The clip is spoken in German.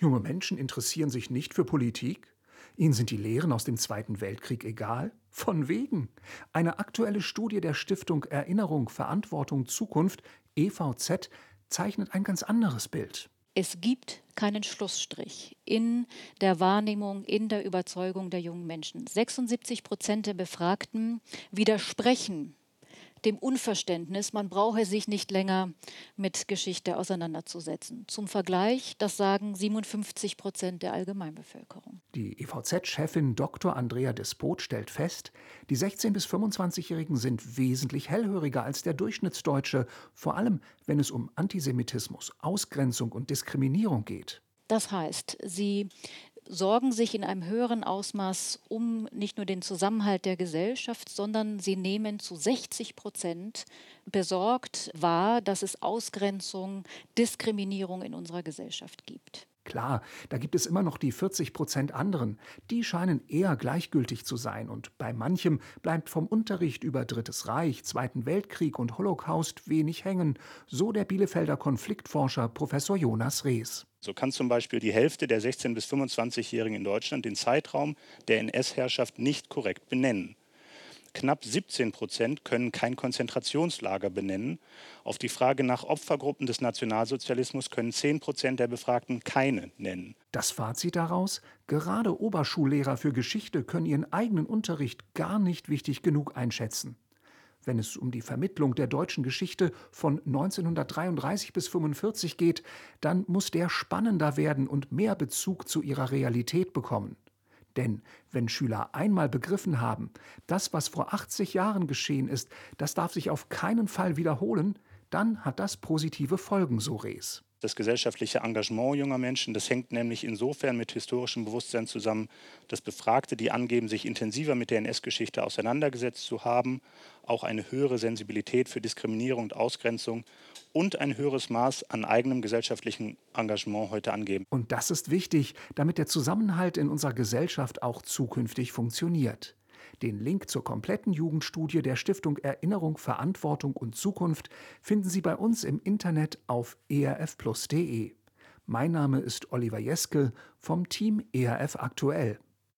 Junge Menschen interessieren sich nicht für Politik? Ihnen sind die Lehren aus dem Zweiten Weltkrieg egal? Von wegen. Eine aktuelle Studie der Stiftung Erinnerung, Verantwortung, Zukunft EVZ zeichnet ein ganz anderes Bild. Es gibt keinen Schlussstrich in der Wahrnehmung, in der Überzeugung der jungen Menschen. 76 Prozent der Befragten widersprechen dem Unverständnis, man brauche sich nicht länger mit Geschichte auseinanderzusetzen. Zum Vergleich, das sagen 57 Prozent der Allgemeinbevölkerung. Die EVZ-Chefin Dr. Andrea Despot stellt fest, die 16- bis 25-Jährigen sind wesentlich hellhöriger als der Durchschnittsdeutsche, vor allem wenn es um Antisemitismus, Ausgrenzung und Diskriminierung geht. Das heißt, sie sorgen sich in einem höheren Ausmaß um nicht nur den Zusammenhalt der Gesellschaft, sondern sie nehmen zu 60 Prozent besorgt wahr, dass es Ausgrenzung, Diskriminierung in unserer Gesellschaft gibt. Klar, da gibt es immer noch die 40 Prozent anderen. Die scheinen eher gleichgültig zu sein. Und bei manchem bleibt vom Unterricht über Drittes Reich, Zweiten Weltkrieg und Holocaust wenig hängen. So der Bielefelder Konfliktforscher Professor Jonas Rees. So kann zum Beispiel die Hälfte der 16- bis 25-Jährigen in Deutschland den Zeitraum der NS-Herrschaft nicht korrekt benennen. Knapp 17 Prozent können kein Konzentrationslager benennen. Auf die Frage nach Opfergruppen des Nationalsozialismus können 10 Prozent der Befragten keine nennen. Das Fazit daraus? Gerade Oberschullehrer für Geschichte können ihren eigenen Unterricht gar nicht wichtig genug einschätzen. Wenn es um die Vermittlung der deutschen Geschichte von 1933 bis 1945 geht, dann muss der spannender werden und mehr Bezug zu ihrer Realität bekommen. Denn wenn Schüler einmal begriffen haben, das, was vor 80 Jahren geschehen ist, das darf sich auf keinen Fall wiederholen, dann hat das positive Folgen, so Rees. Das gesellschaftliche Engagement junger Menschen, das hängt nämlich insofern mit historischem Bewusstsein zusammen, dass Befragte, die angeben, sich intensiver mit der NS-Geschichte auseinandergesetzt zu haben, auch eine höhere Sensibilität für Diskriminierung und Ausgrenzung und ein höheres Maß an eigenem gesellschaftlichen Engagement heute angeben. Und das ist wichtig, damit der Zusammenhalt in unserer Gesellschaft auch zukünftig funktioniert. Den Link zur kompletten Jugendstudie der Stiftung Erinnerung, Verantwortung und Zukunft finden Sie bei uns im Internet auf erfplus.de. Mein Name ist Oliver Jeske vom Team ERF Aktuell.